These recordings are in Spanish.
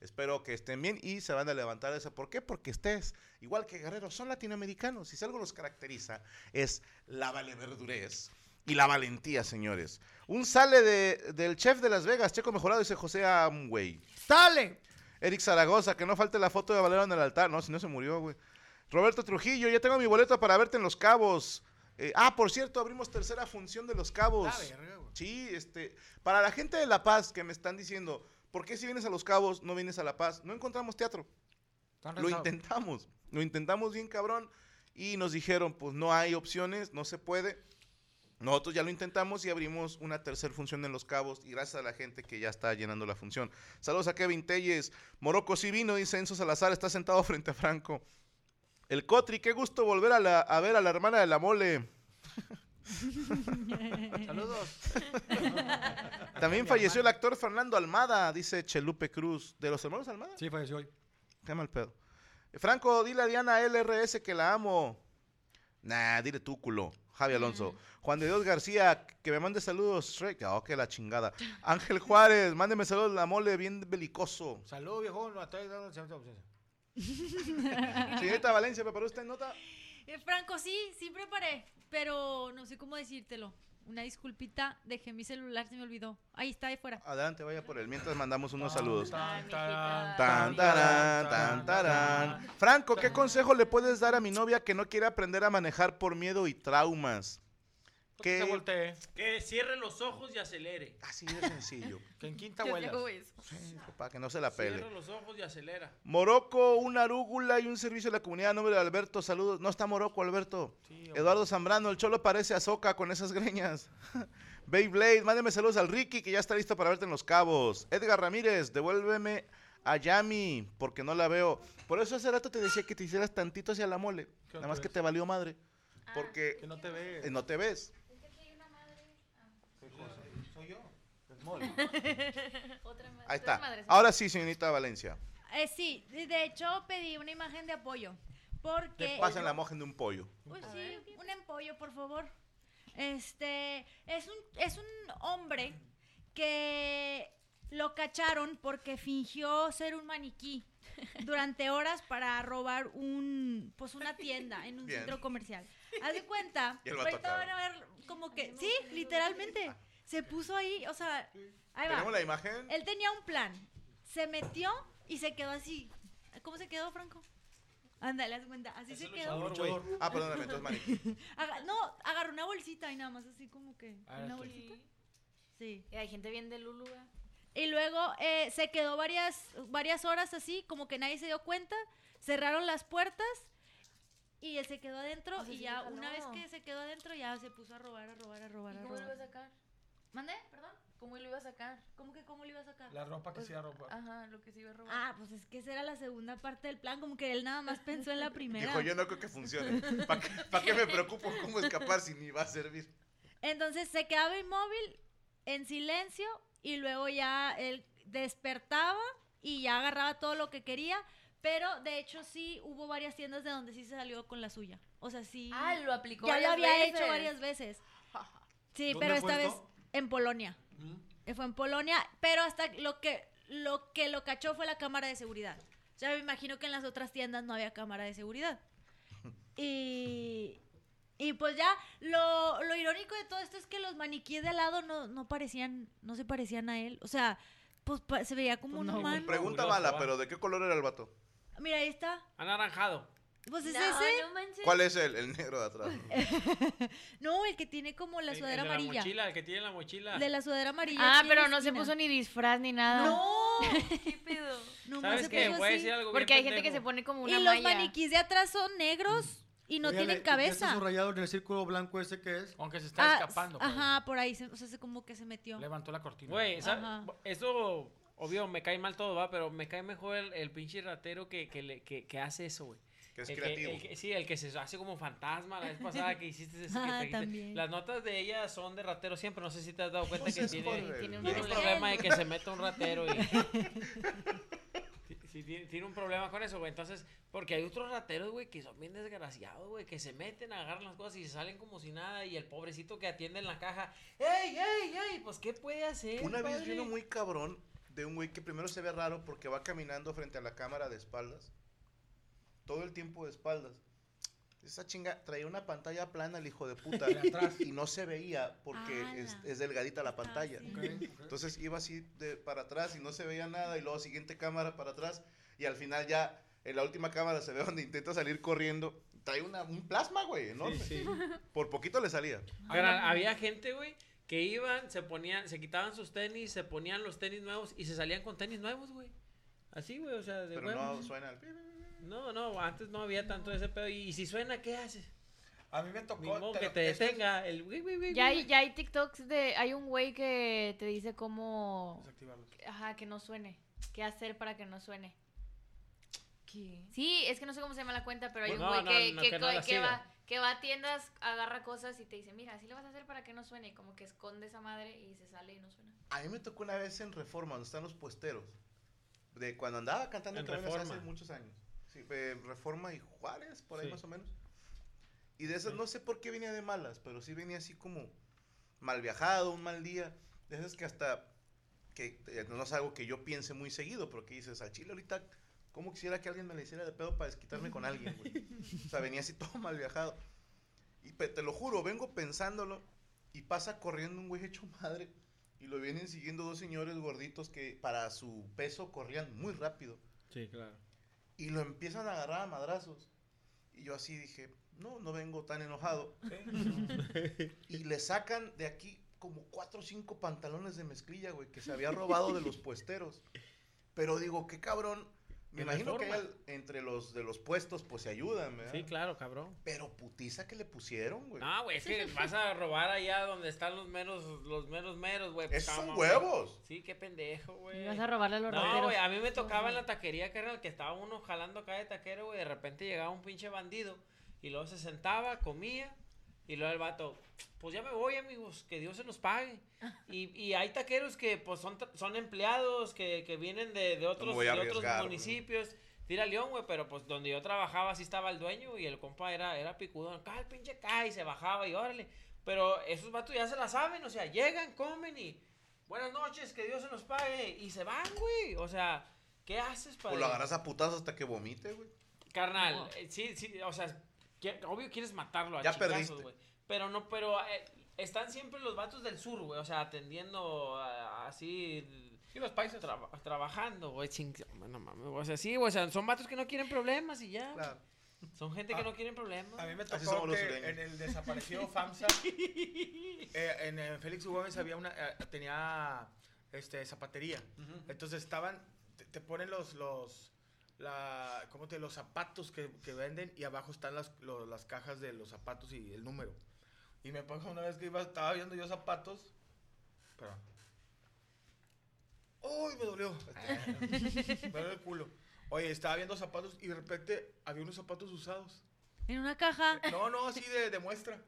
Espero que estén bien y se van a levantar esa. ¿Por qué? Porque estés, igual que Guerrero, son latinoamericanos. Y si algo los caracteriza es la valeverdurez y la valentía, señores. Un sale de, del chef de Las Vegas, Checo Mejorado, dice José Amway. ¡Sale! Eric Zaragoza, que no falte la foto de Valero en el altar. No, si no se murió, güey. Roberto Trujillo, ya tengo mi boleto para verte en Los Cabos. Eh, ah, por cierto, abrimos tercera función de Los Cabos. sí, este, para la gente de La Paz que me están diciendo, ¿Por qué si vienes a Los Cabos no vienes a La Paz? No encontramos teatro. Lo intentamos, lo intentamos bien cabrón y nos dijeron, pues no hay opciones, no se puede. Nosotros ya lo intentamos y abrimos una tercera función en Los Cabos y gracias a la gente que ya está llenando la función. Saludos a Kevin Telles. Morocco sí vino, dice Enzo Salazar, está sentado frente a Franco. El Cotri, qué gusto volver a, a ver a la hermana de la mole. Saludos. También falleció el actor Fernando Almada, dice Chelupe Cruz. ¿De los hermanos Almada? Sí, falleció hoy. Qué mal pedo. Franco, dile a Diana LRS que la amo. Nah, dile tú, culo. Javi Alonso. Juan de Dios García, que me mande saludos. Shrek. Oh, que la chingada. Ángel Juárez, mándeme saludos. La mole, bien belicoso. Salud, viejo. No, estoy dando... Señorita Valencia, ¿preparó usted nota? Eh, Franco, sí, sí preparé, pero no sé cómo decírtelo. Una disculpita, dejé mi celular, se me olvidó. Ahí está, ahí fuera. Adelante, vaya por él. Mientras mandamos unos saludos. Tan, tarán, tan, tarán. Franco, ¿qué consejo le puedes dar a mi novia que no quiere aprender a manejar por miedo y traumas? Que se voltee. Que cierre los ojos y acelere. Así de sencillo. Que en quinta eso. Sí, papá, que no se la pele. Cierra los ojos y acelera. Morocco, una arúgula y un servicio de la comunidad. Nombre de Alberto, saludos. No está Morocco, Alberto. Sí. Eduardo Zambrano, el cholo parece Azoka con esas greñas. Beyblade, mándeme saludos al Ricky que ya está listo para verte en los cabos. Edgar Ramírez, devuélveme a Yami porque no la veo. Por eso hace rato te decía que te hicieras tantito hacia la mole. Nada más que ves. te valió madre. Porque Que no te ve. eh, no te ves. Otra madre. Ahí está. Ahora sí, señorita Valencia. Eh, sí, de hecho pedí una imagen de apoyo. Porque. Te pasan la imagen de un pollo. Pues sí, un empollo, por favor. Este. Es un, es un hombre que lo cacharon porque fingió ser un maniquí durante horas para robar un pues una tienda en un Bien. centro comercial. Haz de cuenta, Y el vato ahorita van a ver como que sí, literalmente se puso ahí, o sea, ahí va. Tenemos la imagen. Él tenía un plan. Se metió y se quedó así. ¿Cómo se quedó, Franco? Ándale, haz cuenta. Así se quedó. Ah, perdóname, entonces. Aga- no, agarró una bolsita y nada más así como que. Ah, una bolsita. Sí. Y hay gente bien de Lulu, güey. Y luego eh, se quedó varias, varias horas así, como que nadie se dio cuenta. Cerraron las puertas y él se quedó adentro. O sea, y sí ya, una vez que se quedó adentro, ya se puso a robar, a robar, a robar, ¿Y a cómo lo iba a robar. sacar? ¿Mande? ¿Perdón? ¿Cómo lo iba a sacar? ¿Cómo que cómo lo iba a sacar? La ropa que Pues, se iba a robar. Ajá, lo que se iba a robar. Ah, pues es que esa era la segunda parte del plan, como que él nada más pensó en la primera. Dijo, yo no creo que funcione. ¿Para qué, pa' qué me preocupo cómo escapar si ni va a servir? Entonces se quedaba inmóvil, en silencio, y luego ya él despertaba y ya agarraba todo lo que quería. Pero de hecho sí hubo varias tiendas de donde sí se salió con la suya. O sea, sí. Ah, lo aplicó ya lo había hecho veces. varias veces. Sí, ¿Dónde pero fue esta vez esto? En Polonia. Eh, Fue en Polonia, pero hasta lo que lo que lo cachó fue la cámara de seguridad. O sea, me imagino que en las otras tiendas no había cámara de seguridad. Y, y pues ya, lo, lo irónico de todo esto es que los maniquíes de al lado no, no parecían, no se parecían a él. O sea, pues se veía como Pues un no, humano. Pregunta mala, va. pero ¿de qué color era el vato? Mira, ahí está. Anaranjado. Pues es No, ese. no manches. ¿Cuál es el, el negro de atrás? No, el que tiene como la El- el sudadera de la amarilla. mochila, el que tiene la mochila. De la sudadera amarilla. Ah, pero la no se puso ni disfraz ni nada. No, ¿Qué pedo? nomás ¿Sabes se qué? puso Voy a decir algo bien Porque hay gente que se pone como Y una los malla. maniquís de atrás son negros y no Oye, tienen ¿y cabeza. Ese rayado en el círculo blanco ese que es? Aunque se está Ah, escapando. pues. Ajá, por ahí, se- o sea, se como que se metió. Levantó la cortina. Güey. Esto, obvio, me cae mal todo, va, pero me cae mejor el, el pinche ratero que, que, le- que, que hace eso, güey. Que es El creativo. el que- sí, el que se hace como fantasma la vez pasada que hiciste ese que Ah. Las notas de ella son de ratero siempre, no sé si te has dado cuenta que tiene, un problema. de que se meta un ratero y... Tiene, tiene un problema con eso, güey. Entonces, porque hay otros rateros, güey, que son bien desgraciados, güey, que se meten, agarran las cosas y se salen como si nada. Y el pobrecito que atiende en la caja, ¡ey, ey, ey! Pues, ¿qué puede hacer? Una vez padre? vi uno muy cabrón de un güey que primero se ve raro porque va caminando frente a la cámara de espaldas. Todo el tiempo de espaldas. Esa chinga traía una pantalla plana el hijo de puta. De atrás. y no se veía porque Ala. es, es delgadita la Ah, pantalla. sí. Ok, ok. Entonces iba así de, para atrás y no se veía nada y luego siguiente cámara para atrás y al final ya en la última cámara se ve donde intenta salir corriendo. Trae una, un plasma, güey, enorme. Sí, sí. Por poquito le salía. Pero había gente, güey, que iban, se ponían, se quitaban sus tenis, se ponían los tenis nuevos y se salían con tenis nuevos, güey. Así, güey, o sea, de Pero huevo. no suena el... No, no, antes no había tanto ese pedo. Y, si suena, ¿qué haces? A mí me tocó. te- que te detenga el. Ya hay, ya hay TikToks de... Hay un güey que te dice cómo... Desactivarlos. Ajá, que no suene. ¿Qué hacer para que no suene? ¿Qué? Sí, es que no sé cómo se llama la cuenta, pero hay un No, güey no, que, no, que, que no co- la que siga. va, que va a tiendas, agarra cosas y te dice, mira, así lo vas a hacer para que no suene. Y como que esconde esa madre y se sale y no suena. A mí me tocó una vez en Reforma, donde están los puesteros. De cuando andaba cantando En hace Reforma. muchos años. Sí, eh, Reforma y Juárez, por ahí Sí. más o menos. Y de esas, no sé por qué venía de malas, pero sí venía así como mal viajado, un mal día. De esas que hasta, que eh, no es algo que yo piense muy seguido, pero que dices, al chile ahorita, ¿cómo quisiera que alguien me le hiciera de pedo para desquitarme con alguien, güey? O sea, venía así todo mal viajado. Y te lo juro, vengo pensándolo y pasa corriendo un güey hecho madre y lo vienen siguiendo dos señores gorditos que para su peso corrían muy rápido Sí, claro. Y lo empiezan a agarrar a madrazos. Y yo así dije, no, no vengo tan enojado. y le sacan de aquí como cuatro o cinco pantalones de mezclilla, güey, que se había robado de los puesteros. Pero digo, qué cabrón. Me imagino que entre los de los puestos, pues se ayudan, ¿verdad? Sí, claro, cabrón. Pero putiza que le pusieron, güey. No, güey, es que vas a robar allá donde están los meros, los meros meros, güey. Esos son ¿cómo, huevos. güey? Sí, qué pendejo, güey. Y vas a robarle a los No, güey, a mí me tocaba en la taquería, carnal, que estaba uno jalando acá de taquero, güey, de repente llegaba un pinche bandido y luego se sentaba, comía Y luego el vato, pues ya me voy, amigos, que Dios se los pague. Y, y hay taqueros que pues son, son empleados que, que vienen de, de otros, de otros municipios. Tira León, güey, pero pues donde yo trabajaba sí estaba el dueño y el compa era, era picudón. Acá el pinche acá y se bajaba y órale. Pero esos vatos ya se la saben, o sea, llegan, comen y buenas noches, que Dios se los pague. Y se van, güey. O sea, ¿qué haces para O lo agarras a putazos hasta que vomite, güey. Carnal, eh, sí, sí, o sea, obvio quieres matarlo a Ya chingazos, perdiste. güey. Pero no, pero eh, están siempre los vatos del sur, güey, o sea, atendiendo así... Y los países. traba- trabajando, güey. No mames, o sea, sí, güey, o sea, son vatos que no quieren problemas y ya. Claro. Son gente que Ah, no quieren problemas. A mí me tocó que en el desaparecido FAMSA, eh, en, Félix Gómez había una, eh, tenía este, zapatería. Entonces estaban, te, te ponen los, los, la, ¿cómo te, los zapatos que, que venden y abajo están las, lo- las cajas de los zapatos y el número. Y me pasó una vez que iba, estaba viendo yo zapatos, perdón. ¡Uy, me dolió! me dolió el culo. Oye, estaba viendo zapatos y de repente había unos zapatos usados. En una caja. No, no, así de, de muestra.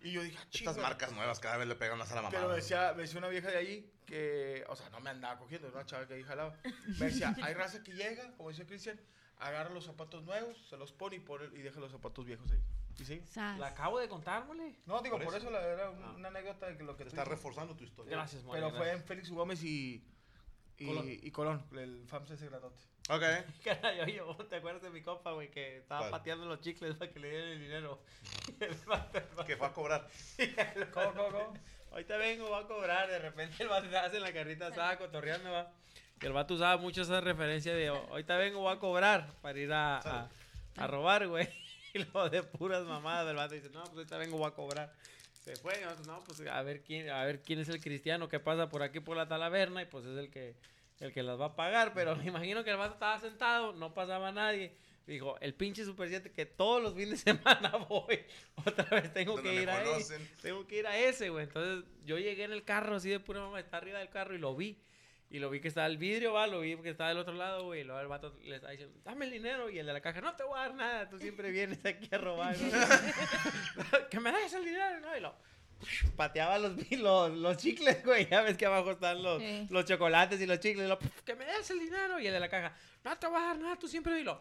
y yo dije, ah, Estas marcas nuevas cada vez le pegan más a la mamá. Pero decía, me decía una vieja de ahí que, o sea, no me andaba cogiendo, era una chava que ahí jalaba. Me decía, hay raza que llega, como decía Cristian, agarra los zapatos nuevos, se los pone y, pone, y deja los zapatos viejos ahí. ¿Y sí? Sas. La acabo de contar, mole. No, digo, Por por, eso. eso, la, era un- Ah. una anécdota de que lo que Te dices. reforzando tu historia. Gracias, mole. Pero fue gracias. en Félix. Gómez y, y, Colón. y Colón, el FAMS ese grandote. Ok. Caray, ¿vos ¿te acuerdas de mi compa, güey, que estaba ¿Cuál? pateando los chicles para que le dieran el dinero? Que fue a cobrar. ¿Cómo, cómo, cómo? Ahorita vengo, va a cobrar. De repente el vato hace en la carrita estaba cotorreando, va. El vato usaba mucho esa referencia de ahorita vengo, voy a cobrar para ir a, a, robar, güey. Y luego de puras mamadas, el vato dice, no, pues ahorita vengo, voy a cobrar. Se fue, y nosotros, no, pues a ver quién, a ver quién es el cristiano que pasa por aquí por la talaverna y pues es el que, el que las va a pagar. Pero me imagino que el vato estaba sentado, no pasaba nadie. Dijo, el pinche Super 7 que todos los fines de semana voy. Otra vez tengo Donde que ir a ese. conocen. Tengo que ir a ese, güey. Entonces yo llegué en el carro así de pura mamá, está arriba del carro y lo vi. Y lo vi que estaba el vidrio, va, lo vi que estaba del otro lado, güey. Y luego el vato le está diciendo, dame el dinero. Y el de la caja, no te voy a dar nada, tú siempre vienes aquí a robar. ¿no? que me des el dinero, ¿no? Y lo pateaba los, los, los chicles, güey. Ya ves que abajo están los, Sí. los chocolates y los chicles. Y lo, que me des el dinero. Y el de la caja, no te voy a dar nada, tú siempre dilo.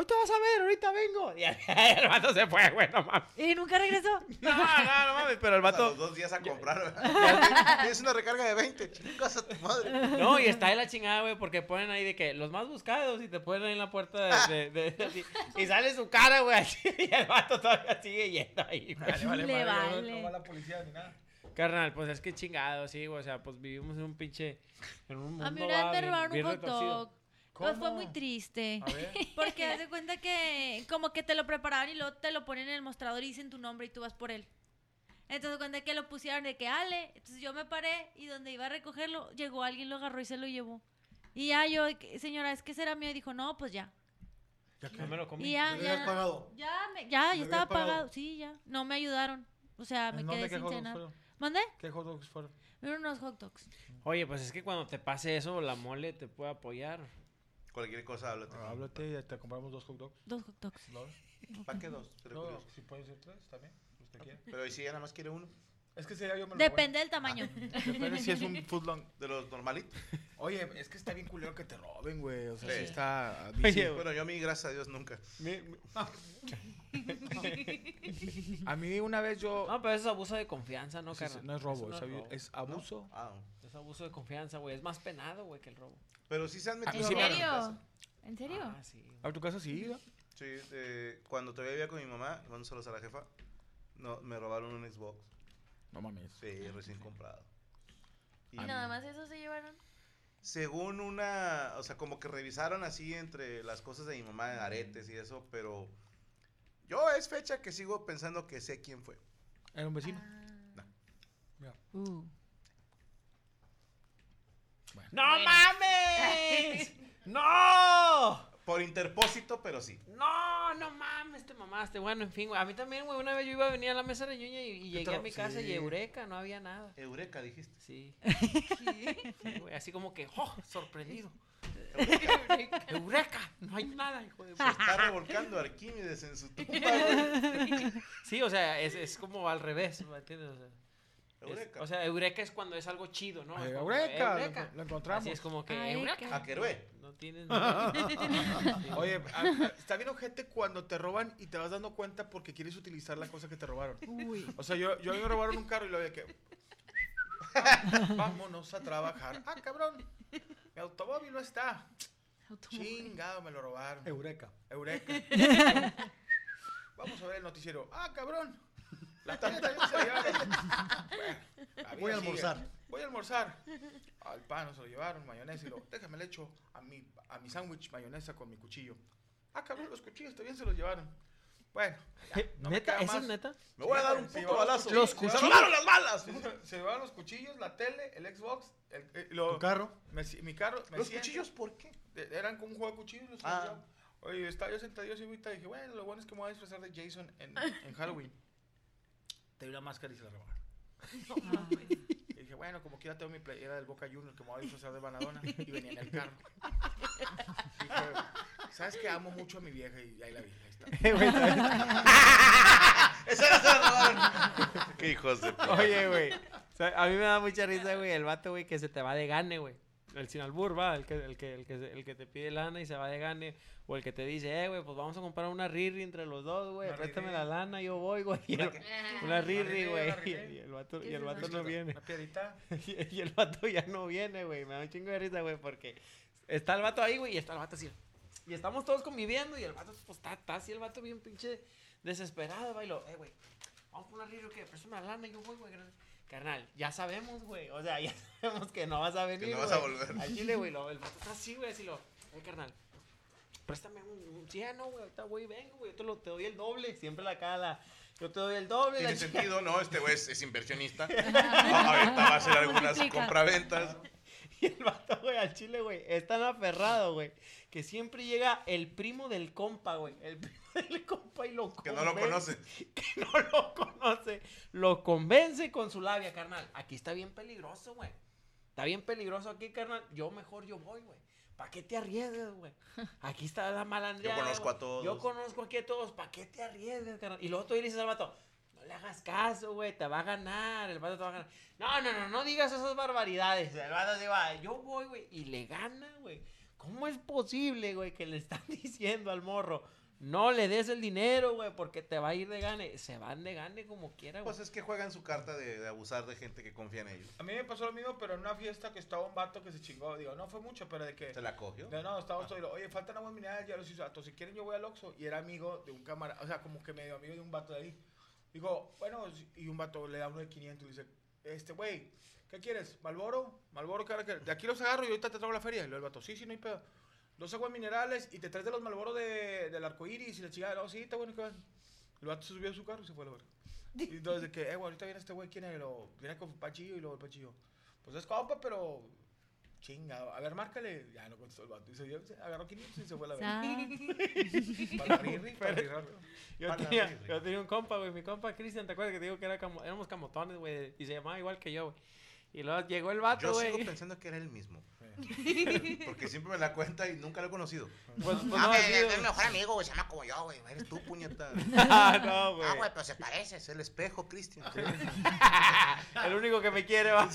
Hoy te vas a ver, ahorita vengo. Y el vato se fue, güey, no mames. Y nunca regresó. No, no, no mames, pero el A vato. los dos días a comprar. Tienes una recarga de 20. Chingas a tu madre. No, y está de la chingada, güey, porque ponen ahí de que los más buscados y te ponen ahí en la puerta de. de- de- así, y sale su cara, güey, así, y el vato todavía sigue yendo ahí, güey. Vale, vale, Le vale. No va la policía ni nada. Carnal, pues es que chingado, sí, güey, o sea, pues vivimos en un pinche. En un mundo A mí una vez me robaron un hot. Pues fue muy triste. A ver. Porque haz de cuenta que como que te lo preparaban y luego te lo ponen en el mostrador y dicen tu nombre y tú vas por él. Entonces cuenta que lo pusieron de que Ale, entonces yo me paré y donde iba a recogerlo, llegó alguien, lo agarró y se lo llevó. Y ya yo, que, señora, es que será mío, y dijo, no, pues ya. No me lo comí. Y ya, ¿Le habías ya, pagado? ya, me- ya, ya ¿Le estaba pagado? pagado, sí, ya. No me ayudaron. O sea, me ¿En quedé sin hot dogs cenar. fueron? ¿Mandé? ¿Qué hot dogs fueron? Unos hot dogs. Oye, pues es que cuando te pase eso, la mole te puede apoyar. Cualquier cosa, háblate. Ah, Háblate y te compramos dos hot dogs. Dos hot dogs. ¿No? ¿Para qué dos? No, si pueden ser tres también, si usted quiere. Pero ¿y si ella nada más quiere uno? Es que sería yo me lo Depende del tamaño. robo. Depende si es un food long. De los normalitos. Oye, es que está bien culero que te roben, güey. O sea, Sí. sí está... Oye, Bueno, yo a mí, gracias a Dios, nunca. A mí una vez yo... No, pero eso es abuso de confianza, ¿no, Sí, no es robo, Eso es, no abu- robo. es abuso. Ah, Es abuso de confianza, güey. Es más penado, güey, que el robo. pero sí se han ¿En metido a robar a mi serio? ¿En serio? Ah, sí. güey. ¿A tu casa sí? ¿no? Sí, eh, cuando todavía vivía con mi mamá, mando saludos a la jefa, no, me robaron un Xbox. No mames. Sí, recién comprado. ¿Y nada más eso se llevaron? Según una, o sea, como que revisaron así entre las cosas de mi mamá, aretes y eso, pero yo es fecha que sigo pensando que sé quién fue. ¿Era un vecino? Ah. Uh. ¡No mames! ¡No! Por interpósito, pero sí. No, no mames, te mamaste. Bueno, en fin, güey. A mí también, güey, una vez yo iba a venir a la mesa de ñoña y, y llegué a mi casa y eureka, no había nada. Eureka, dijiste. Sí. Sí, güey, así como que, ¡oh! Sorprendido. Eureka, no hay nada, hijo de Se está revolcando Arquímedes en su tumba, güey. Sí, o sea, es, es como al revés, ¿me entiendes? O sea, es- Eureka. o sea, eureka es cuando es algo chido, ¿no? Ay, eureka, lo- eureka. lo encontramos. Así es como que Ay, eureka. A. No tienes nada. Oye, a- a- está bien ojete cuando te roban y te vas dando cuenta porque quieres utilizar la cosa que te robaron. O sea, yo, yo me robaron un carro y lo de que... Vámonos a trabajar. Ah, cabrón. Mi automóvil no está. Chingado, me lo robaron. Eureka. Eureka. Vamos a ver el noticiero. Ah, cabrón. La tele también se la llevaron. Bueno, Voy a sigue. almorzar. Voy a almorzar. Al pan no se lo llevaron, mayonesa y lo. Déjame le echo a mi, a mi sándwich mayonesa con mi cuchillo. Ah, cabrón, los cuchillos también se los llevaron. Bueno, ya, no me ¿Neta? ¿Eso es neta? Me voy a dar un Se puto llevaron balazo. Los ¡Se cuchillos. robaron las balas! Se- Se llevaron los cuchillos, la tele, el Xbox, el, eh, lo- ¿Tu carro? me mi carro. me ¿Los siento- cuchillos por qué? eh, Eran como un juego de cuchillos. los Ah. Oye, estaba yo ahorita y dije, bueno, lo bueno es que me voy a disfrazar de Jason en, en Halloween. Te di la máscara y se la robaron. Y dije, bueno, como quiera tengo mi playera del Boca Junior que me voy a disfrazar de Banadona y venía en el carro. Dije, ¿sabes que Amo mucho a mi vieja y ahí la vi, ahí está. ¡Esa era se la robaron! ¡Qué hijos de puta! Oye, güey. o sea, a mí me da mucha risa, güey, el vato, güey, que se te va de gane, güey. El sin albur, va, el que, el, que, el, que, el que te pide lana y se va de gane. O el que te dice, eh, güey, pues vamos a comprar una riri entre los dos, güey. Préstame riri. la lana, yo voy, güey. Y Una qué? Riri, riri, güey. riri. Y el vato, ¿Qué y el vato no viene. Y, y el vato ya no viene, güey. Me da un chingo de risa, güey, porque está el vato ahí, güey, y está el vato así. Y estamos todos conviviendo y el vato, pues, está, está así el vato bien pinche desesperado, güey. y lo, Eh, güey, vamos por una río que préstame la lana y yo voy, güey. Carnal, ya sabemos, güey. O sea, ya sabemos que no vas a venir, Que no vas a volver. Al chile, güey. lo- El vato está así, güey, así lo. Eh, carnal, préstame un, un 100, ¿no, güey? Ahorita, güey, vengo, güey. Yo te, lo, te doy el doble. Siempre la cara, yo te doy el doble. Tiene la sentido, ¿no? Este güey es, es inversionista. Ah, Ahorita va a hacer algunas compraventas. Y el vato, güey, al chile, güey, es tan aferrado, güey, que siempre llega el primo del compa, güey. El primo del compa y lo Que no lo convence- conoce. Que no lo conoce. Lo convence con su labia, carnal. Aquí está bien peligroso, güey. Está bien peligroso aquí, carnal. Yo mejor yo voy, güey. ¿Para qué te arriesgas, güey? Aquí está la malandría. Yo conozco a todos. Yo conozco aquí a todos. ¿Para qué te arriesgas, carnal? Y luego tú le dices al vato, no le hagas caso, güey, te va a ganar, el vato te va a ganar. No, no, no, no digas esas barbaridades. El vato se va, yo voy, güey, y le gana, güey. ¿Cómo es posible, güey, que le están diciendo al morro, no le des el dinero, güey, porque te va a ir de gane? Se van de gane como quiera, güey. Pues es que juegan su carta de, de abusar de gente que confía en ellos. A mí me pasó lo mismo, pero en una fiesta que estaba un vato que se chingó. Digo, no fue mucho, pero de que. ¿Se la cogió? No, no, estábamos todos. y lo, Oye, falta una buen mineral, ya los hizo. vato, Si quieren, yo voy al Oxxo. Y era amigo de un cámara, o sea, como que medio amigo de un vato de ahí. Digo, bueno, y un vato le da uno de 500 y dice, este, güey, ¿qué quieres? ¿Malboro? ¿Malboro qué quieres? De aquí los agarro y ahorita te traigo la feria. Y luego el vato, sí, sí, no hay pedo. Dos aguas minerales y te traes de los Malboro de, del arco iris y la chingada. No, sí, está bueno que. El vato se subió a su carro y se fue a la verga. Y entonces de que, eh, güey, ahorita viene este güey, ¿quién es? Lo, viene con Pachillo y luego el Pachillo. Pues es compa, pero chingado. A ver, márcale. Ya no contestó el vato. Y se, dio- agarró 500 y se fue a la verga. Para riri, para riri. Yo Para tenía, yo tenía un compa, güey. Mi compa Cristian, ¿te acuerdas que te digo que era camo- éramos camotones, güey? Y se llamaba igual que yo, güey. Y luego llegó el vato, Yo güey. sigo pensando que era el mismo. Porque siempre me la cuenta y nunca lo he conocido. Pues, pues, Ah, no, es mi mejor amigo, güey, se llama como yo, güey. Eres tú, puñeta. Ah, no, güey. Ah, güey, pero se parece. Es el espejo, Cristian. El único que me quiere, va.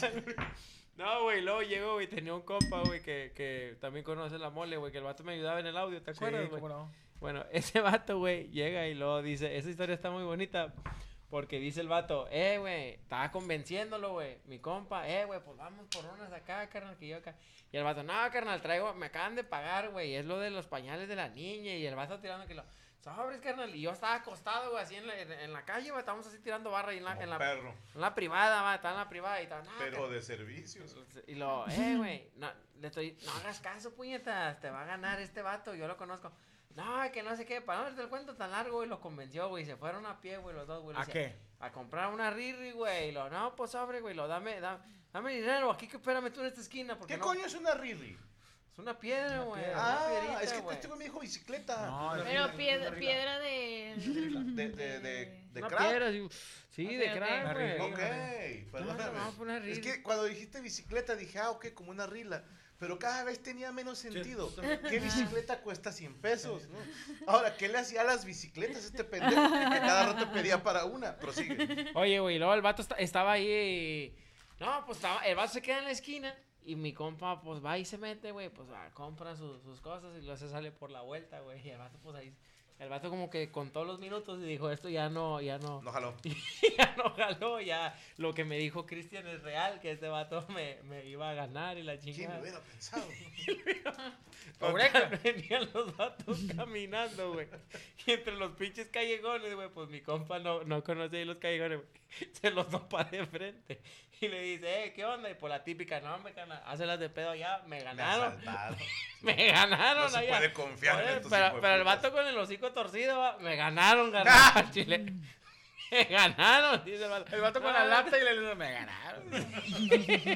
No, güey, luego llegó, güey, tenía un compa, güey, que, que también conoce la mole, güey, que el vato me ayudaba en el audio, ¿te acuerdas, Sí, güey? cómo no. Bueno, ese vato, güey, llega y luego dice, esa historia está muy bonita, porque dice el vato, eh, güey, estaba convenciéndolo, güey, mi compa, eh, güey, pues vamos por unas acá, carnal, que yo acá. Y el vato, no, carnal, traigo, me acaban de pagar, güey, es lo de los pañales de la niña, y el vato tirando que lo, sobres, carnal, y yo estaba acostado, güey, así en la, en, en la calle, güey, estábamos así tirando barra y en la, en la, perro. en la privada, va, estaba en la privada y estaba, no, Pero de servicios. y lo, eh, güey, no, le estoy, no hagas caso, puñetas, te va a ganar este vato, yo lo conozco. No, que no sé qué, para no darte el cuento tan largo, güey, lo convenció, güey, se fueron a pie, güey, los dos, güey. ¿A decía, qué? A comprar una riri, güey, y lo, no, pues sobre, güey, lo, dame, dame, dame dinero, aquí que espérame tú en esta esquina, porque ¿Qué no. coño es una riri? Es una piedra, güey. Ah, piedrita, es que güey. este güey me dijo bicicleta. No, Pero piedra, piedra de... De, de, de, de Una crack. piedra, sí, sí, de crack, güey. Ok, No, perdóname. no, una es que cuando dijiste bicicleta dije, ah, ok, como una rila. Pero cada vez tenía menos sentido. ¿Qué bicicleta cuesta 100 pesos? no? Ahora, ¿qué le hacía a las bicicletas a este pendejo que cada rato pedía para una? Prosigue. Oye, güey, luego el vato esta- estaba ahí. eh, No, pues estaba, el vato se queda en la esquina. Y mi compa, pues va y se mete, güey. Pues va, compra sus, sus cosas y luego se sale por la vuelta, güey. Y el vato, pues ahí. El vato como que contó los minutos y dijo, esto ya no, ya no. No jaló. ya no jaló, ya lo que me dijo Cristian es real, que este vato me, me iba a ganar y la ¿Quién chingada. lo hubiera pensado? Total, Venían los vatos caminando, güey. Y entre los pinches callejones, güey, pues mi compa no, no conoce ahí los callejones, güey. Se los topa de frente. Y le dice, eh, ¿qué onda? Y por la típica, no, me gana, hácelas de pedo allá, me ganaron. Me ganaron No se allá. puede confiar en Oye, estos pero, el vato con el hocico torcido, va, me ganaron, ganaron al chile. Me ganaron, dice el vato. El vato con No, la lata y le dice, me ganaron.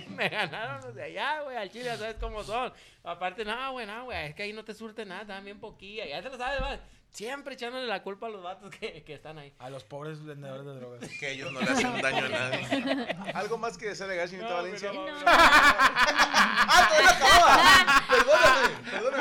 me ganaron los de allá, güey, al chile, ¿sabes cómo son? Aparte, no, güey, no, güey, es que ahí no te surte nada, también poquilla. Ya te lo sabes, güey. Siempre echándole la culpa a los vatos que, que están ahí. A los pobres vendedores de drogas. Que ellos no le hacen daño a nadie. ¿Algo más que desagregar, señorita No, Valencia? no, no. ¡Ah, todavía acababa! Perdóname, perdóname.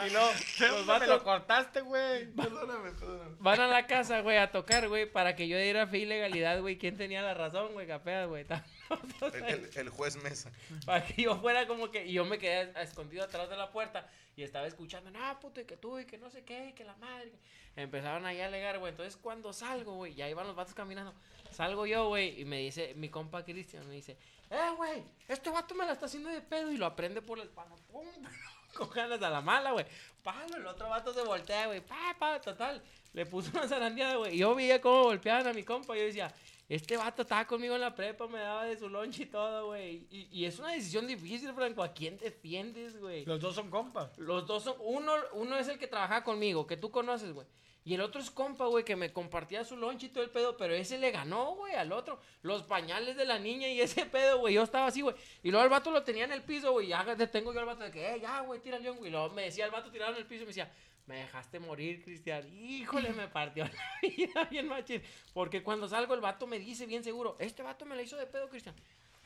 Y luego, los Me vatos lo cortaste, güey. Perdóname, perdóname. van a la casa, güey, a tocar, güey, para que yo diera fe y legalidad, güey. ¿Quién tenía la razón, güey? Capeas, güey. El, ahí. el- el juez Mesa. Para que yo fuera como que. Y yo me quedé escondido atrás de la puerta y estaba escuchando, no, puto, y que tú, y que no sé qué, que la madre. Empezaron ahí a alegar, güey. Entonces, cuando salgo, güey, ya iban los vatos caminando. Salgo yo, güey, y me dice, mi compa Cristian, me dice, eh, güey, este vato me la está haciendo de pedo y lo aprende por la espalda. Pum, con ganas a la mala, güey. Palo, el otro vato se voltea, güey. Pa, pa, total. Le puso una zarandeada, güey. Y yo veía cómo golpeaban a mi compa. Y yo decía, este vato estaba conmigo en la prepa, me daba de su lunch y todo, güey. Y, y es una decisión difícil, Franco. ¿A quién defiendes, güey? Los dos son compas. Los dos son. Uno, uno es el que trabajaba conmigo, que tú conoces, güey. Y el otro es compa, güey, que me compartía su lunch y todo el pedo, pero ese le ganó, güey, al otro. Los pañales de la niña y ese pedo, güey. Yo estaba así, güey. Y luego el vato lo tenía en el piso, güey. Ya detengo yo al vato de que, eh, ya, güey, tira el león, güey. Y luego me decía el vato tirado en el piso y me decía, me dejaste morir, Cristian. Híjole, me partió la vida bien machín. Porque cuando salgo el vato me dice bien seguro, este vato me la hizo de pedo, Cristian.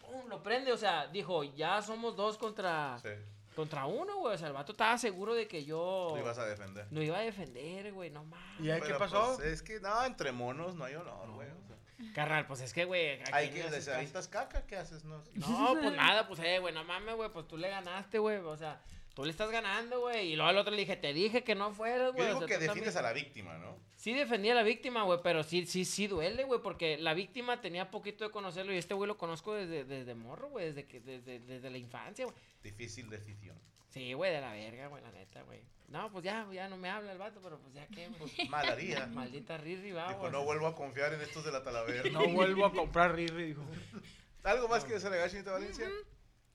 Pum, lo prende, o sea, dijo, ya somos dos contra, Sí, contra uno, güey. O sea, el vato estaba seguro de que yo lo ibas a defender. no iba a defender, güey, no mames. ¿Y ahí qué pasó? pues, es que, no, entre monos no hay honor, güey. o sea. Carnal, pues es que, güey. ¿a Hay que avientas caca, ¿qué haces? No? No, pues nada, pues, eh, güey, no mames, güey, pues tú le ganaste, güey. O sea, tú le estás ganando, güey. Y luego al otro le dije, te dije que no fueras, Yo güey. o digo sea, que defiendes a la víctima, ¿no? Sí defendía a la víctima, güey, pero sí, sí, sí duele, güey, porque la víctima tenía poquito de conocerlo y este güey lo conozco desde, desde morro, güey, desde, que, desde, desde la infancia, güey. Difícil decisión. Sí, güey, de la verga, güey, la neta, güey. No, pues ya, ya no me habla el vato, pero pues ya qué, güey. Malaría. Maldita Riri, va, Dijo, güey. no vuelvo a confiar en estos de la Talavera. No vuelvo a comprar Riri, dijo. ¿Algo más que desagregar, señorita Valencia?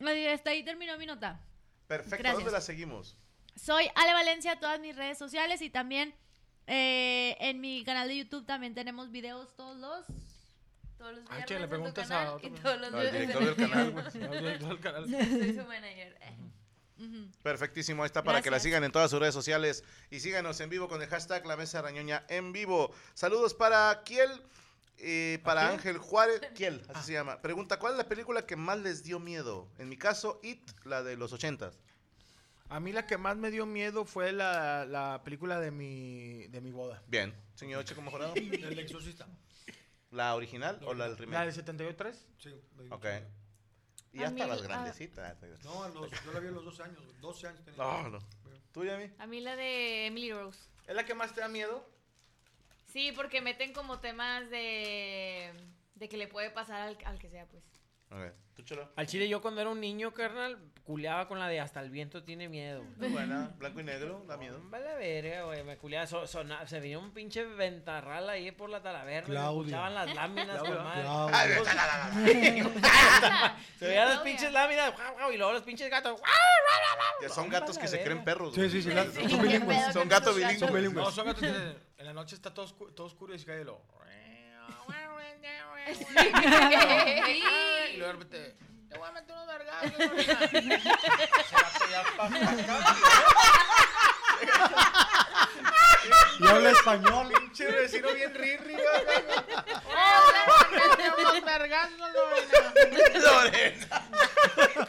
Ahí Hasta ahí terminó mi nota. Perfecto, Gracias. ¿dónde la seguimos? Soy Ale Valencia en todas mis redes sociales y también eh, en mi canal de YouTube también tenemos videos todos los... Todos los Ah, viernes che, le preguntas canal a otro. y todos los Al viernes director del el canal, güey. No, yo- yo el canal. Soy su manager. Perfectísimo, ahí está para que la sigan en todas sus redes sociales y síganos en vivo con el hashtag La Mesa Rañoña en vivo. Saludos para Kiel, eh, para quién? Ángel Juárez, Kiel, así se llama. Pregunta, ¿cuál es la película que más les dio miedo? En mi caso, It, la de los ochentas. A mí la que más me dio miedo fue la, la película de mi, de mi boda. Bien, señor Chico Mejorado. El exorcista. ¿La original o la del ¿La remake? del 73? Sí. dio Ok. Y A hasta mí, las ah, grandecitas. No, a los, yo la vi a los 12 años. 12 años tenía. No, no. ¿Tú, Yami? A mí la de Emily Rose. ¿Es la que más te da miedo? Sí, porque meten como temas de, de que le puede pasar al, al que sea, pues. Ok. ¿Tú, Cholo? Al chile yo cuando era un niño, carnal, culeaba con la de hasta el viento tiene miedo. Muy buena. Blanco y negro, da miedo. Vale verga, güey, me culeaba, so- sona- se venía un pinche ventarral ahí por la talavera, y me Claudia. escuchaban las láminas, Claudia. con madre. Claudia. Se veían las pinches láminas, guau, guau, y luego los pinches gatos. Ya son gatos que se creen perros. Sí, sí, sí. son bilingües. Son gatos bilingües. Son bilingües. No, son gatos que en la noche está todo, oscu- todo oscuro y se cae y lo... Y luego de repente... Te voy a meter unos vergazos. ahorita". Ese vato ya pa- pa- Y habla español. Pinche vecino bien rirri, güey. unos vergazos, Lorena.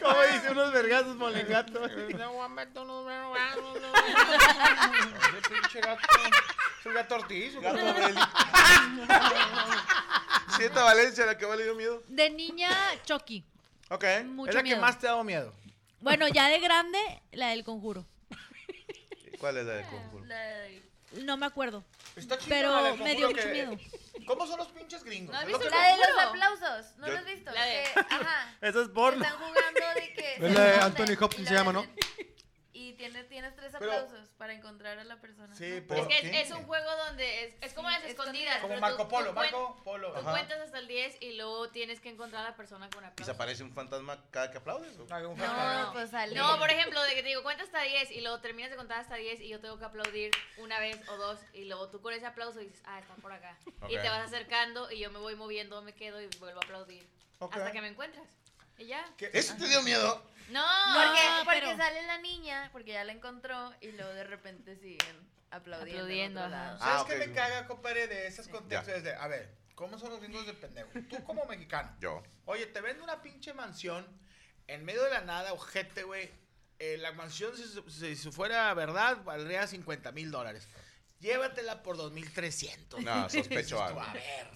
¿Cómo dice unos vergazos, molengato? Te voy a meter unos vergazos. Ese pinche gato. Es un gato Ortiz. un Gato. Sienta Valencia, la que más le dio miedo. De niña, Chucky. Ok. Mucho Es la que más te ha dado miedo. Bueno, ya de grande, la del conjuro. ¿Cuál es la de conjuro? No me acuerdo. Está chido, Pero la del me dio conjuro mucho que- miedo. ¿Cómo son los pinches gringos? ¿No has Es lo visto que- la de los aplausos? ¿No Yo- lo has visto? La de- Que, ajá. Eso es porno. Están jugando de que. Es la de Anthony Hopkins se llama, ¿no? Y Pero- aplausos para encontrar a la persona. Sí, ¿no? ¿por Es que es, es un juego donde es, es como Sí, las escondidas. Como pero Marco Polo, tú Marco Polo. Tú Ajá. cuentas hasta el 10 y luego tienes que encontrar a la persona con ¿Y se aplausos. aparece un fantasma cada que aplaudes? o? No, fantasma. pues sale. No, por ejemplo, de que te digo, cuenta hasta 10 y luego terminas de contar hasta 10 y yo tengo que aplaudir una vez o dos y luego tú con ese aplauso dices, ah, está por acá. Y Ok. te vas acercando y yo me voy moviendo, me quedo y vuelvo a aplaudir hasta que me encuentras. ¿Qué? ¿Eso te dio miedo? No, Porque, No, porque pero- sale la niña, porque ya la encontró y luego de repente siguen aplaudiendo. ajá. ¿Sabes Ah, qué ok. me caga, compadre, de esos contextos? Ya. Es de, a ver, ¿cómo son los gringos de pendejo? Tú como mexicano. Yo. Oye, te vende una pinche mansión en medio de la nada, ojete, güey. Eh, la mansión, si, si- si fuera verdad, valdría 50 mil dólares. Llévatela por 2.300. No, sospecho algo. A ver,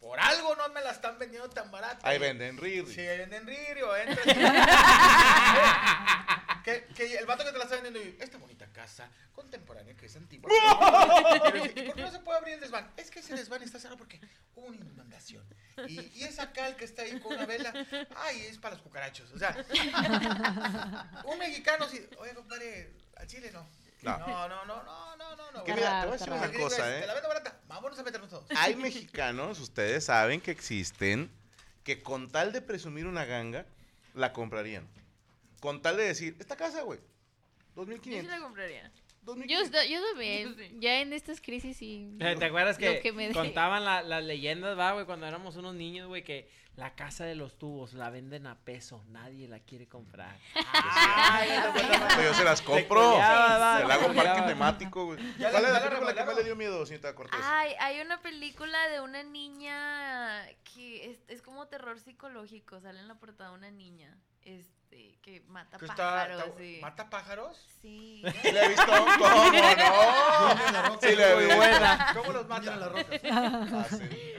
por algo no me la están vendiendo tan barata. Ahí venden Riri. Sí, ahí venden Ririo, entras. que, que el vato que te la está vendiendo, y, esta bonita casa contemporánea que es antigua. Y le dice, ¿Y por qué no se puede abrir el desván? Es que ese desván está cerrado porque hubo una inundación. Y, y esa cal que está ahí con una vela, ay, es para los cucarachos. O sea, un mexicano sí, oye, compadre, al chile no. No. No, no, no, no, no, no. Que mira, te voy a decir una cosa, Te la ¿eh? vendo barata, vámonos a meternos todos. Hay mexicanos, ustedes saben que existen, que con tal de presumir una ganga, la comprarían. Con tal de decir, esta casa, güey, Yo sí 2500. la compraría. 2500. Yo, yo también. Ya en estas crisis sí. ¿Te acuerdas que, que me contaban la- las leyendas, va, güey, cuando éramos unos niños, güey, que la casa de los tubos la venden a peso, nadie la quiere comprar. Ay, yo se las compro. Se la hago parque temático, güey. ¿Cuál es la película que más le dio miedo, señorita Cortés? Ay, hay una película de una niña que es, es como terror psicológico. Sale en la portada una niña este, que mata que está- pájaros. está- y- ¿Mata pájaros? Sí. ¿Sí la he visto? ¿Cómo no? Sí la he Muy buena. ¿Cómo los mata? las rocas. Ah, sí.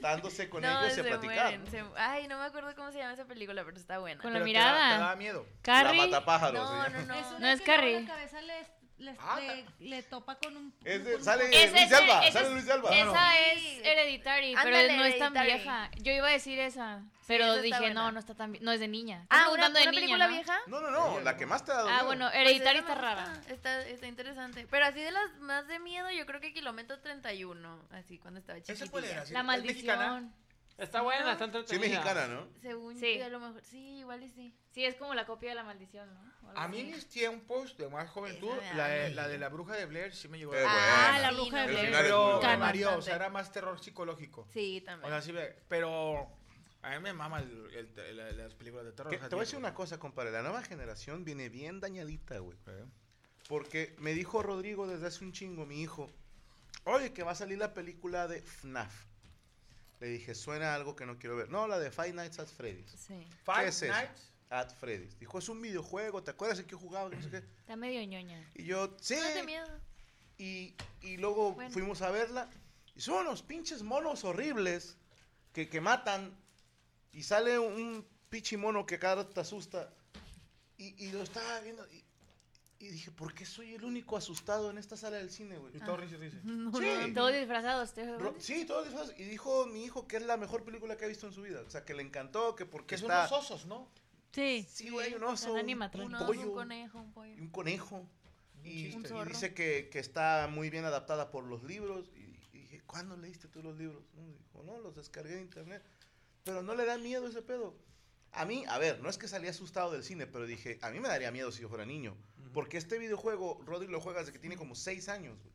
Dándose con No, ellos y platicar. mueren. se- Ay, no me acuerdo cómo se llama esa película, pero está buena. Con la Pero te da- mirada. Te da miedo. La Carrie. matapájaros. No, se no, no. No es que luego Carrie. La cabeza le, le, Ah, le- le topa con un. Es de- sale Esa Luis es- de Alba. esa Sale es- Luis Alba. Esa Sí. es Hereditary, pero Ándale, no es tan Hereditary. vieja. Yo iba a decir esa, pero está dije, no, no está tan no es de niña. Ah, una, una de niña, película ¿no? vieja. No, no, no. La que más te ha dado Ah, miedo. bueno, Pues Hereditary esa está rara. Está, está interesante. Pero así de las más de miedo, yo creo que Kilómetro 31. Así cuando estaba. Sí, La maldición. Está buena, está Sí, entretenida. mexicana, ¿no? Según Sí. yo, a lo mejor. Sí, igual y sí. Sí, es como la copia de la maldición, ¿no? O A mí en mis tiempos de más juventud, la de, la de la bruja de Blair sí me llegó a Ah, buena. la sí, bruja de Blair. Pero muy me mareó, o sea, era más terror psicológico. Sí, O también. sea, sí, ve- pero a mí me mama el- el- el- las películas de terror. Que- o sea, Te voy a decir una cosa, compadre. La nueva generación viene bien dañadita, güey. ¿eh? Porque me dijo Rodrigo desde hace un chingo, mi hijo, oye, que va a salir la película de FNAF. Le dije, suena algo que no quiero ver. No, la de Five Nights at Freddy's. Sí. Five ¿Qué es eso? Nights. At Freddy's. Dijo, es un videojuego, ¿te acuerdas en qué jugaba? Que no sé qué. Está medio ñoña. Y yo, sí. No te miedo. Y, y luego Bueno. fuimos a verla. Y son unos pinches monos horribles que, que matan. Y sale un pinche mono que cada rato te asusta. Y, y lo estaba viendo. Y, y dije, ¿por qué soy el único asustado en esta sala del cine, güey? Y todo risa, risa. Sí. Todos disfrazados. ¿te- Ro- Sí, todos disfrazados. Y dijo mi hijo que es la mejor película que ha visto en su vida. O sea, que le encantó, que porque Que son está... unos osos, ¿no? Sí. Sí, güey, un oso, un, un Un oso, pollo un conejo, un pollo. y un conejo. Y, chiste. y dice que, que está muy bien adaptada por los libros. Y, y dije, ¿cuándo leíste tú los libros? No, dijo, no, los descargué de internet. Pero no le da miedo ese pedo. A mí, a ver, no es que salí asustado del cine, pero dije, a mí me daría miedo si yo fuera niño. Porque este videojuego, Rodri lo juega desde que tiene como 6 años, güey.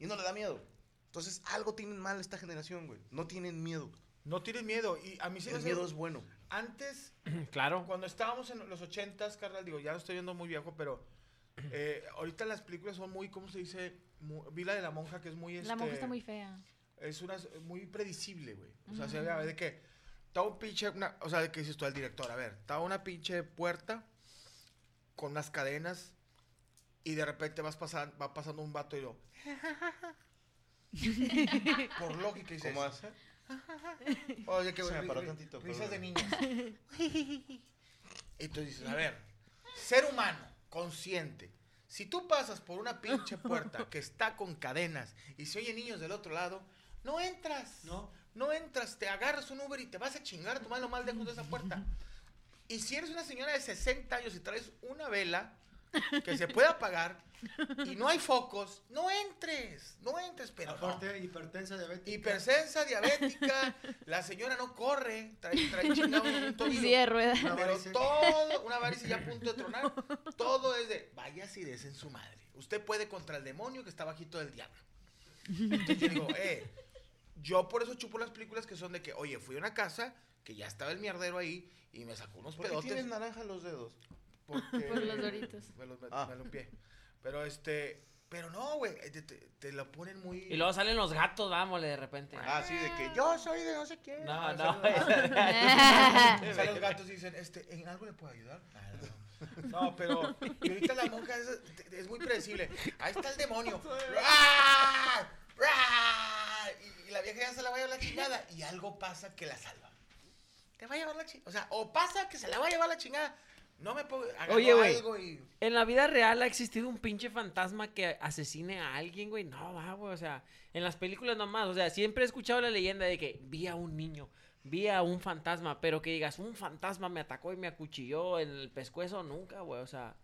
Y no le da miedo. Entonces, algo tienen mal esta generación, güey. No tienen miedo. No tienes miedo. Y a mí sí El miedo es bueno. Antes, Claro. cuando estábamos en los ochentas, carnal, digo, ya lo estoy viendo muy viejo, pero eh, ahorita las películas son muy, ¿cómo se dice? Mu- vi la de la monja, que es muy... La monja este, está muy fea. Es una, muy predecible, güey. O sea, se ve a ver de que... Estaba un pinche... una- o sea, de que dices tú al director, a ver, estaba una pinche puerta con unas cadenas y de repente vas pasando, va pasando un vato y yo... Por lógica dices... ¿Cómo hace? Oye, me ri- paró tantito, Risas de niños. Y tú dices, a ver, ser humano, consciente. Si tú pasas por una pinche puerta que está con cadenas y se oyen niños del otro lado, no entras. No. No entras, te agarras un Uber y te vas a chingar a tu mano mal lejos de esa puerta. Y si eres una señora de 60 años y traes una vela que se puede apagar y no hay focos, no entres, no entres, pero no. Aparte, hipertensa diabética. Hipersensa, diabética, la señora no corre, trae, trae chingado un tobillo. Pero todo, una varice ya a punto de tronar, todo es de, vaya si des en su madre. Usted puede contra el demonio que está bajito del diablo. Entonces yo digo, eh, yo por eso chupo las películas que son de que, oye, fui a una casa que ya estaba el mierdero ahí y me sacó unos ¿Por qué pedotes. tienes naranja los dedos? Porque Por los doritos. Me los me, Ah. me limpié. Pero este, pero no, güey, te, te- te lo ponen muy... Y luego salen los gatos, vámonos de repente. Ah, sí, de que yo soy de no sé qué. No, Ah, no. Sea, los gatos dicen, este, ¿en algo le puedo ayudar? Ah, No, no, pero y ahorita la monja es, es muy predecible. Ahí está el demonio. ¡Ah! ¡Ah! Y, y la vieja ya se la va a llevar la chingada. Y algo pasa que la salva. Te va a llevar la chingada. O sea, o pasa que se la va a llevar la chingada. No me puedo. Oye, güey. algo y. En la vida real ha existido un pinche fantasma que asesine a alguien, güey. No, va, güey. O sea, en las películas nomás. O sea, siempre he escuchado la leyenda de que vi a un niño, vi a un fantasma, pero que digas, un fantasma me atacó y me acuchilló en el pescuezo, nunca, güey. O sea,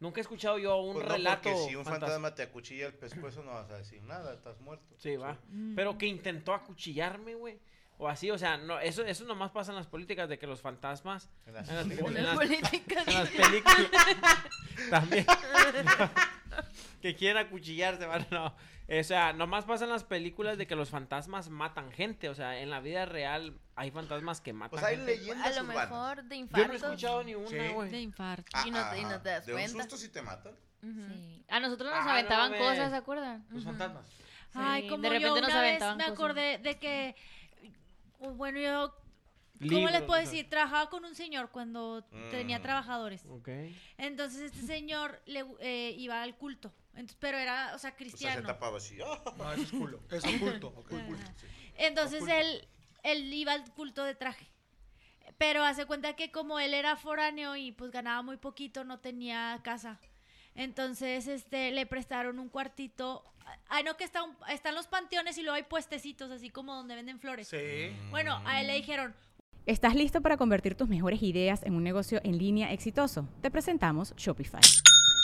nunca he escuchado yo un Pues no, relato. porque si un fantas- fantasma te acuchilla el pescuezo no vas a decir nada, estás muerto. Sí, va. Pero que intentó acuchillarme, güey. O así, o sea, no, eso, eso nomás pasa en las políticas de que los fantasmas. En las en las, películas. en las- Políticas. en las películas. También. que quieren acuchillarse, ¿vale? No. O sea, nomás pasa en las películas de que los fantasmas matan gente. O sea, en la vida real hay fantasmas que matan Pues hay gente. A leyendas lo urbanas. mejor de Yo no he infarto. escuchado ni una, Sí. güey. De infarto. Ah, y no te- y no ajá. te das De un cuenta. susto si te matan. Sí. A nosotros nos Ah, aventaban cosas, ¿se acuerdan? Los fantasmas. Ay, Sí, como de repente yo nos una vez aventaban me cosas. acordé de que, uh, bueno, yo, ¿cómo Libros, les puedo o sea. decir? Trabajaba con un señor cuando tenía Mm. trabajadores. Ok. Entonces este señor le, eh, iba al culto, Entonces, pero era, o sea, O sea, se cristiano. tapaba así. ¡ah! No, eso es culo. Es oculto. oculto. Entonces él, él iba al culto de traje. Pero hace cuenta que como él era foráneo y pues ganaba muy poquito, no tenía casa. Entonces, este, le prestaron un cuartito. Ay, no, que está un- están los panteones y luego hay puestecitos, así como donde venden flores. Sí. Bueno, a él le dijeron, ¿Estás listo para convertir tus mejores ideas en un negocio en línea exitoso? Te presentamos Shopify.